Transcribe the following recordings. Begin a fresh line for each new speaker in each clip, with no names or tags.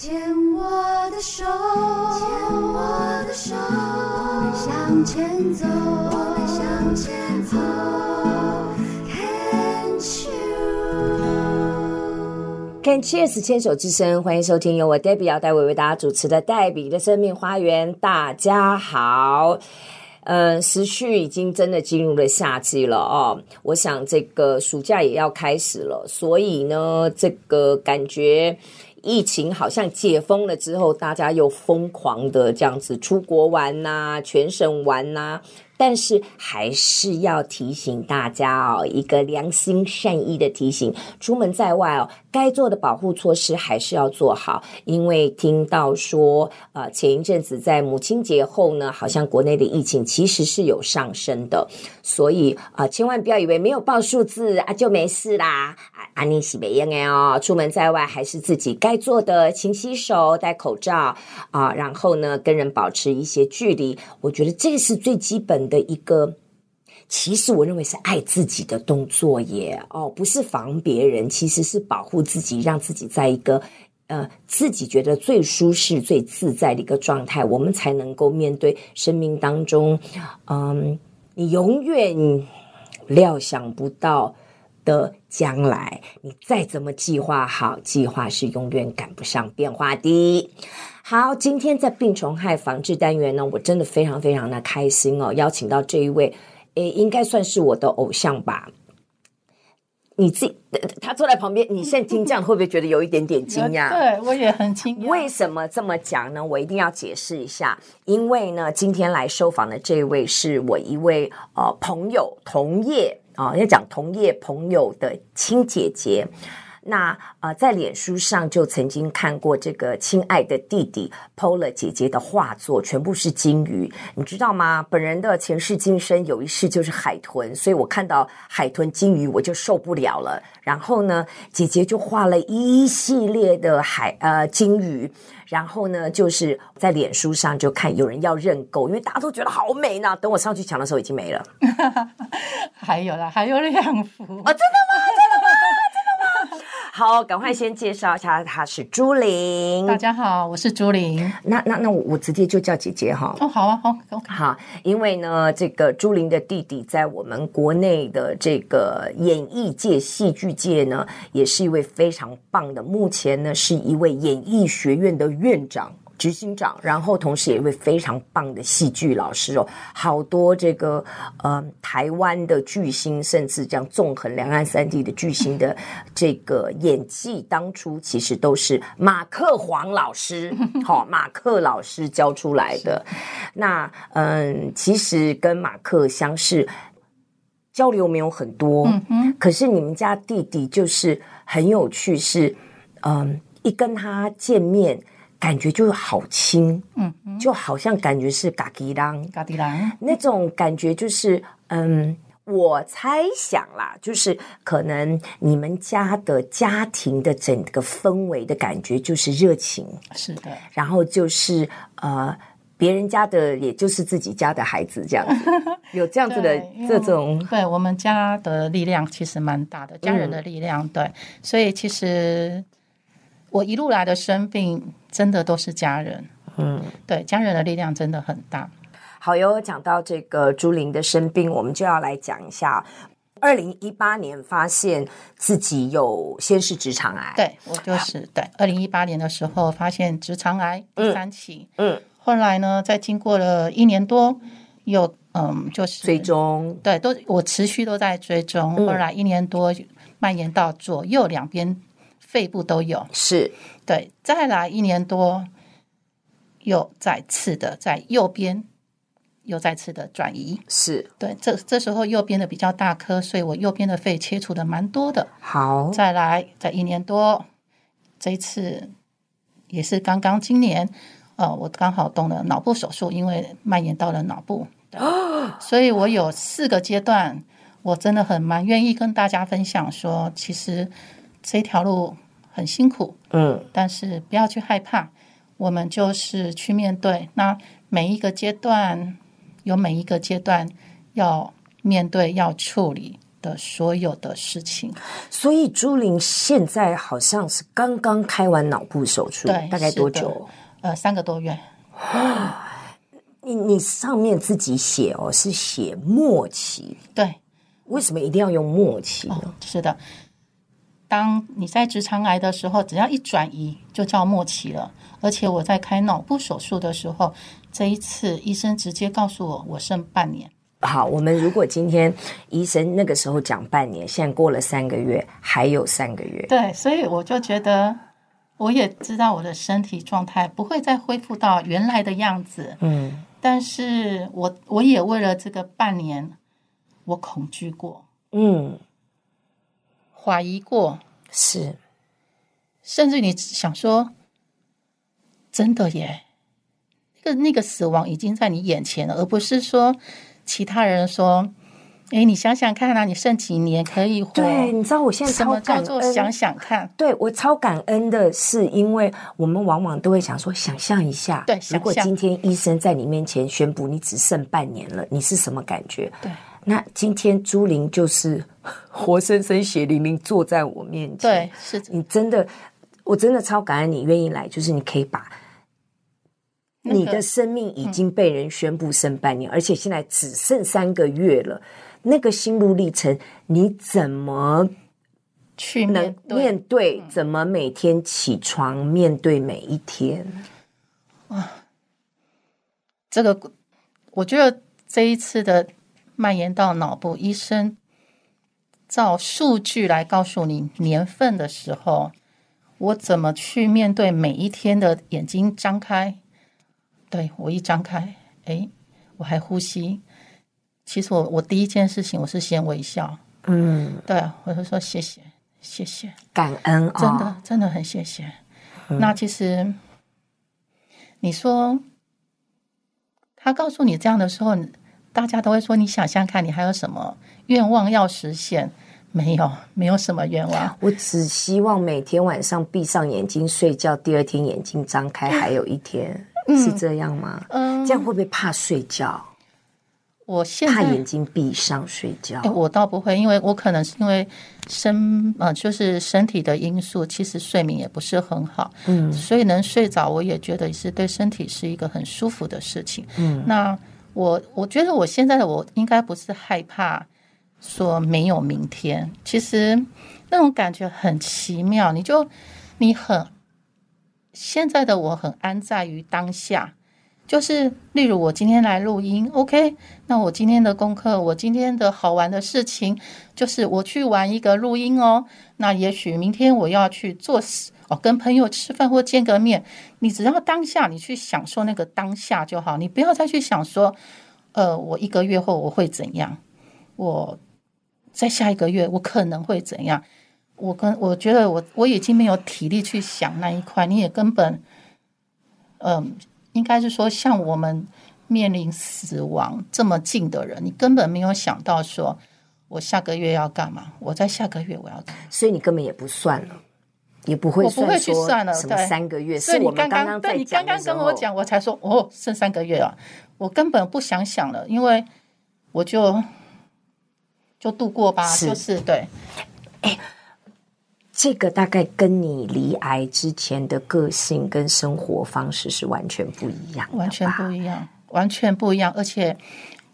牵我的手，牵我的手，我们向前走，我们向前走。
Can Cheers 牵手之声，欢迎收听由我 Debbie 姚代为为大家主持的黛比的生命花园。大家好，嗯，时序已经真的进入了夏季了哦。我想这个暑假也要开始了，所以呢，这个感觉。疫情好像解封了之后，大家又疯狂的这样子出国玩呐、全省玩呐、但是还是要提醒大家哦，一个良心善意的提醒：出门在外哦，该做的保护措施还是要做好。因为听到说，呃，前一阵子在母亲节后呢，好像国内的疫情其实是有上升的，所以啊、千万不要以为没有报数字啊就没事啦。啊，你是没用的哦，出门在外还是自己该做的，勤洗手、戴口罩啊，然后呢，跟人保持一些距离。我觉得这是最基本的一个，其实我认为是爱自己的动作耶。哦，不是防别人，其实是保护自己，让自己在一个呃自己觉得最舒适、最自在的一个状态，我们才能够面对生命当中，嗯，你永远料想不到的将来，你再怎么计划好，计划是永远赶不上变化的。好，今天在病虫害防治单元呢，我真的非常非常的开心哦，邀请到这一位，诶，应该算是我的偶像吧。你自己，他坐在旁边，你现在听这样会不会觉得有一点点惊讶？
对，我也很惊讶。
为什么这么讲呢？我一定要解释一下，因为呢，今天来受访的这位是我一位呃朋友，同业啊，要讲同业朋友的亲姐姐。那呃，在脸书上就曾经看过这个亲爱的弟弟 PO 了姐姐的画作，全部是金鱼，你知道吗？本人的前世今生有一世就是海豚，所以我看到海豚、金鱼我就受不了了。然后呢，姐姐就画了一系列的海呃金鱼，然后呢，就是在脸书上就看有人要认购，因为大家都觉得好美呢。等我上去抢的时候已经没了，
还有啦，还有两幅
哦，真的？好，赶快先介绍一下，她是朱玲。
大家好，我是朱玲。
那那那我我直接就叫姐姐哈。
哦，好啊，好，OK。
好，因为呢，这个朱玲的弟弟在我们国内的这个演艺界、戏剧界呢，也是一位非常棒的。目前呢，是一位演艺学院的院长。执行长，然后同时也一位非常棒的戏剧老师哦，好多这个呃台湾的巨星，甚至这样纵横两岸三地的巨星的这个演技，当初其实都是马克黄老师，好、哦、马克老师教出来的。那嗯，其实跟马克相识交流没有很多，嗯哼，可是你们家弟弟就是很有趣，是嗯一跟他见面。感觉就好轻，嗯，就好像感觉是嘎吉郎，
嘎吉郎
那种感觉，就是嗯，我猜想啦，就是可能你们家的家庭的整个氛围的感觉就是热情，
是的，
然后就是呃，别人家的也就是自己家的孩子这样子，有这样子的这种，
对我们家的力量其实蛮大的，家人的力量，嗯、对，所以其实。我一路来的生病，真的都是家人。嗯，对，家人的力量真的很大。
好哟，讲到这个朱琳的生病，我们就要来讲一下。二零一八年发现自己有先是直肠癌，
对我就是对。二零一八年的时候发现直肠癌第三期，嗯，嗯，后来呢，在经过了一年多，又嗯，就是
追踪，
对，都我持续都在追踪。后来一年多蔓延到左右两边。肺部都有，
是。
对，再来一年多，又再次的在右边，又再次的转移，
是。
对，这这时候右边的比较大颗，所以我右边的肺切除的蛮多的。
好，
再来，在一年多，这一次也是刚刚今年，呃，我刚好动了脑部手术，因为蔓延到了脑部，所以我有四个阶段，我真的很蛮愿意跟大家分享说，其实。这条路很辛苦，嗯，但是不要去害怕，我们就是去面对。那每一个阶段有每一个阶段要面对、要处理，的所有的事情。
所以朱玲现在好像是刚刚开完脑部手术，
对，
大概多久？
呃，三个多月。
你你上面自己写哦，是写末期，
对？
为什么一定要用末期呢？
哦，是的，当你在直肠癌的时候，只要一转移就叫末期了。而且我在开脑部手术的时候，这一次医生直接告诉我，我剩半年。
好，我们如果今天医生那个时候讲半年，现在过了三个月，还有三个月。
对，所以我就觉得，我也知道我的身体状态不会再恢复到原来的样子。
嗯，
但是我我也为了这个半年，我恐惧过，
嗯，
怀疑过，
是，
甚至你想说，真的耶，那个那个死亡已经在你眼前了，而不是说。其他人说：“哎，你想想看啊，你剩几年可以活？
对，你知道我现在超感恩。
什么叫做想想看？
对，我超感恩的是，因为我们往往都会想说，想象一下，
对，
如果今天医生在你面前宣布你只剩半年了，你是什么感觉？
对，
那今天朱玲就是活生生血淋淋坐在我面前，
对，是
你真的，我真的超感恩你愿意来，就是你可以把。”你的生命已经被人宣布剩半年，嗯，而且现在只剩三个月了。那个心路历程，你怎么
去
能面对？怎么每天起床面对每一天？
啊，这个我觉得这一次的蔓延到脑部，医生照数据来告诉你年份的时候，我怎么去面对每一天的眼睛张开？对，我一张开，哎，我还呼吸。其实我我第一件事情我是先微笑，
嗯，
对，我就说谢谢谢谢，
感恩，
真的真的很谢谢。嗯。那其实你说他告诉你这样的时候，大家都会说，你想想看，你还有什么愿望要实现？没有，没有什么愿望。
我只希望每天晚上闭上眼睛睡觉，第二天眼睛张开，还有一天。是这样吗？
嗯，
这样会不会怕睡觉？
我现在
怕眼睛闭上睡觉。
哎，我倒不会，因为我可能是因为身呃，就是身体的因素，其实睡眠也不是很好。
嗯，
所以能睡着，我也觉得是对身体是一个很舒服的事情。
嗯，
那我我觉得我现在的我应该不是害怕说没有明天，其实那种感觉很奇妙。你就你很。现在的我很安在于当下，就是例如我今天来录音，OK，那我今天的功课，我今天的好玩的事情，就是我去玩一个录音哦。那也许明天我要去做事哦，跟朋友吃饭或见个面。你只要当下，你去享受那个当下就好，你不要再去想说，呃，我一个月后我会怎样，我在下一个月我可能会怎样。我跟我觉得我我已经没有体力去想那一块，你也根本，嗯、应该是说像我们面临死亡这么近的人，你根本没有想到说我下个月要干嘛，我在下个月我要干嘛，
所以你根本也不算了，也不会，
我不会去算了，
什么三个月，
所以你刚刚，
刚
对你刚刚跟我讲，我才说哦，剩三个月啊，我根本不想想了，因为我就就度过吧，是就是对，
哎。这个大概跟你离癌之前的个性跟生活方式是完全不一样，
完全不一样，完全不一样。而且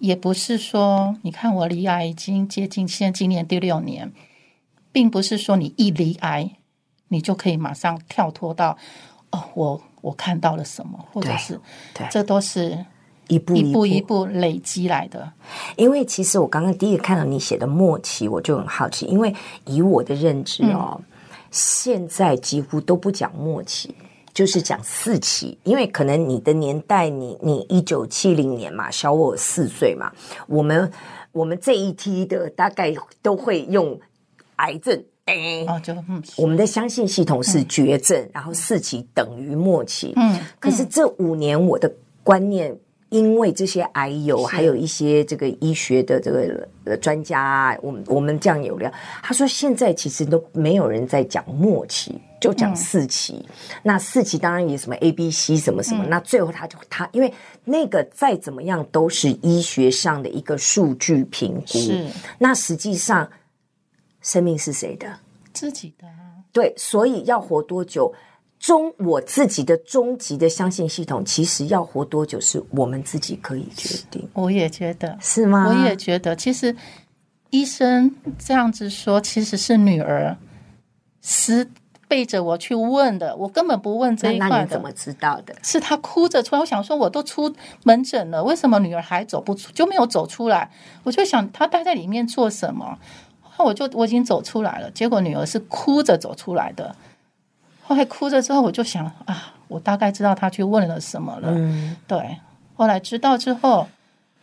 也不是说，你看我离癌已经接近现在今年第六年，并不是说你一离癌，你就可以马上跳脱到哦，我我看到了什么，或者是对，这都是一步一步一步累积来的。
因为其实我刚刚第一个看到你写的末期，我就很好奇，因为以我的认知哦。嗯现在几乎都不讲末期，就是讲四期，因为可能你的年代你，你你一九七零年嘛，小我四岁嘛，我们我们这一批的大概都会用癌症，哎，
哦，就嗯，
我们的相信系统是绝症，嗯、然后四期等于末期，
嗯，
可是这五年我的观念。因为这些癌友，还有一些这个医学的这个呃专家，我们我们这样有聊，他说现在其实都没有人在讲末期，就讲四期。嗯、那四期当然也什么 A、B、C 什么什么。嗯、那最后他就他，因为那个再怎么样都是医学上的一个数据评估。是。那实际上，生命是谁的？
自己的。
对，所以要活多久？终我自己的终极的相信系统，其实要活多久是我们自己可以决定。
我也觉得
是吗？
我也觉得，其实医生这样子说，其实是女儿是背着我去问的，我根本不问这一块的。
那你怎么知道的？
是她哭着出来，我想说，我都出门诊了，为什么女儿还走不出，就没有走出来？我就想，她待在里面做什么？后我就我已经走出来了，结果女儿是哭着走出来的。后来哭着之后，我就想啊，我大概知道他去问了什么了。嗯，对。后来知道之后，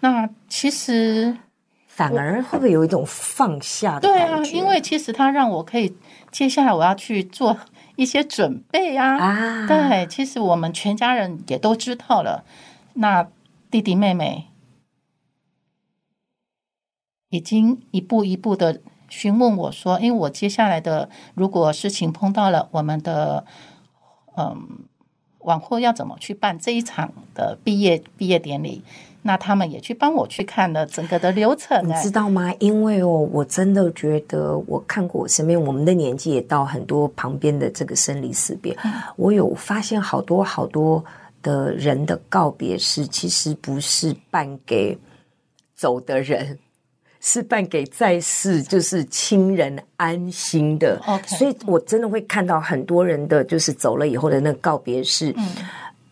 那其实
反而会不会有一种放下？
对啊，因为其实他让我可以接下来我要去做一些准备啊。啊，对，其实我们全家人也都知道了。那弟弟妹妹已经一步一步的。询问我说：“因为我接下来的如果事情碰到了我们的，嗯，往后要怎么去办这一场的毕业毕业典礼？那他们也去帮我去看了整个的流程，
你知道吗？因为哦，我真的觉得我看过我身边我们的年纪也到很多旁边的这个生离死别，嗯、我有发现好多好多的人的告别式，其实不是办给走的人。”是办给在世就是亲人安心的.所以我真的会看到很多人的就是走了以后的那个告别式。嗯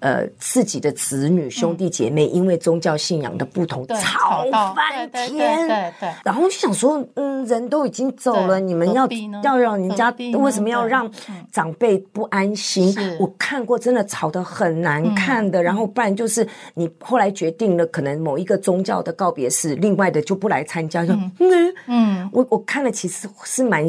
呃，自己的子女兄弟姐妹因为宗教信仰的不同吵翻天，对对。然后就想说，嗯，人都已经走了，你们要要让人家为什么要让长辈不安心？我看过真的吵得很难看的，然后不然就是你后来决定了，可能某一个宗教的告别式，另外的就不来参加，就嗯。嗯，我我看了其实是蛮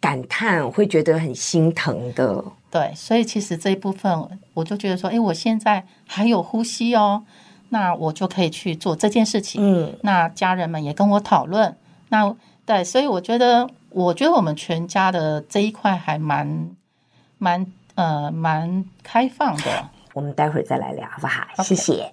感叹，会觉得很心疼的。
对，所以其实这一部分，我就觉得说，哎，我现在还有呼吸哦，那我就可以去做这件事情。嗯，那家人们也跟我讨论，那对，所以我觉得，我觉得我们全家的这一块还蛮蛮呃蛮开放的。
我们待会儿再来聊，好不好？Okay. 谢谢。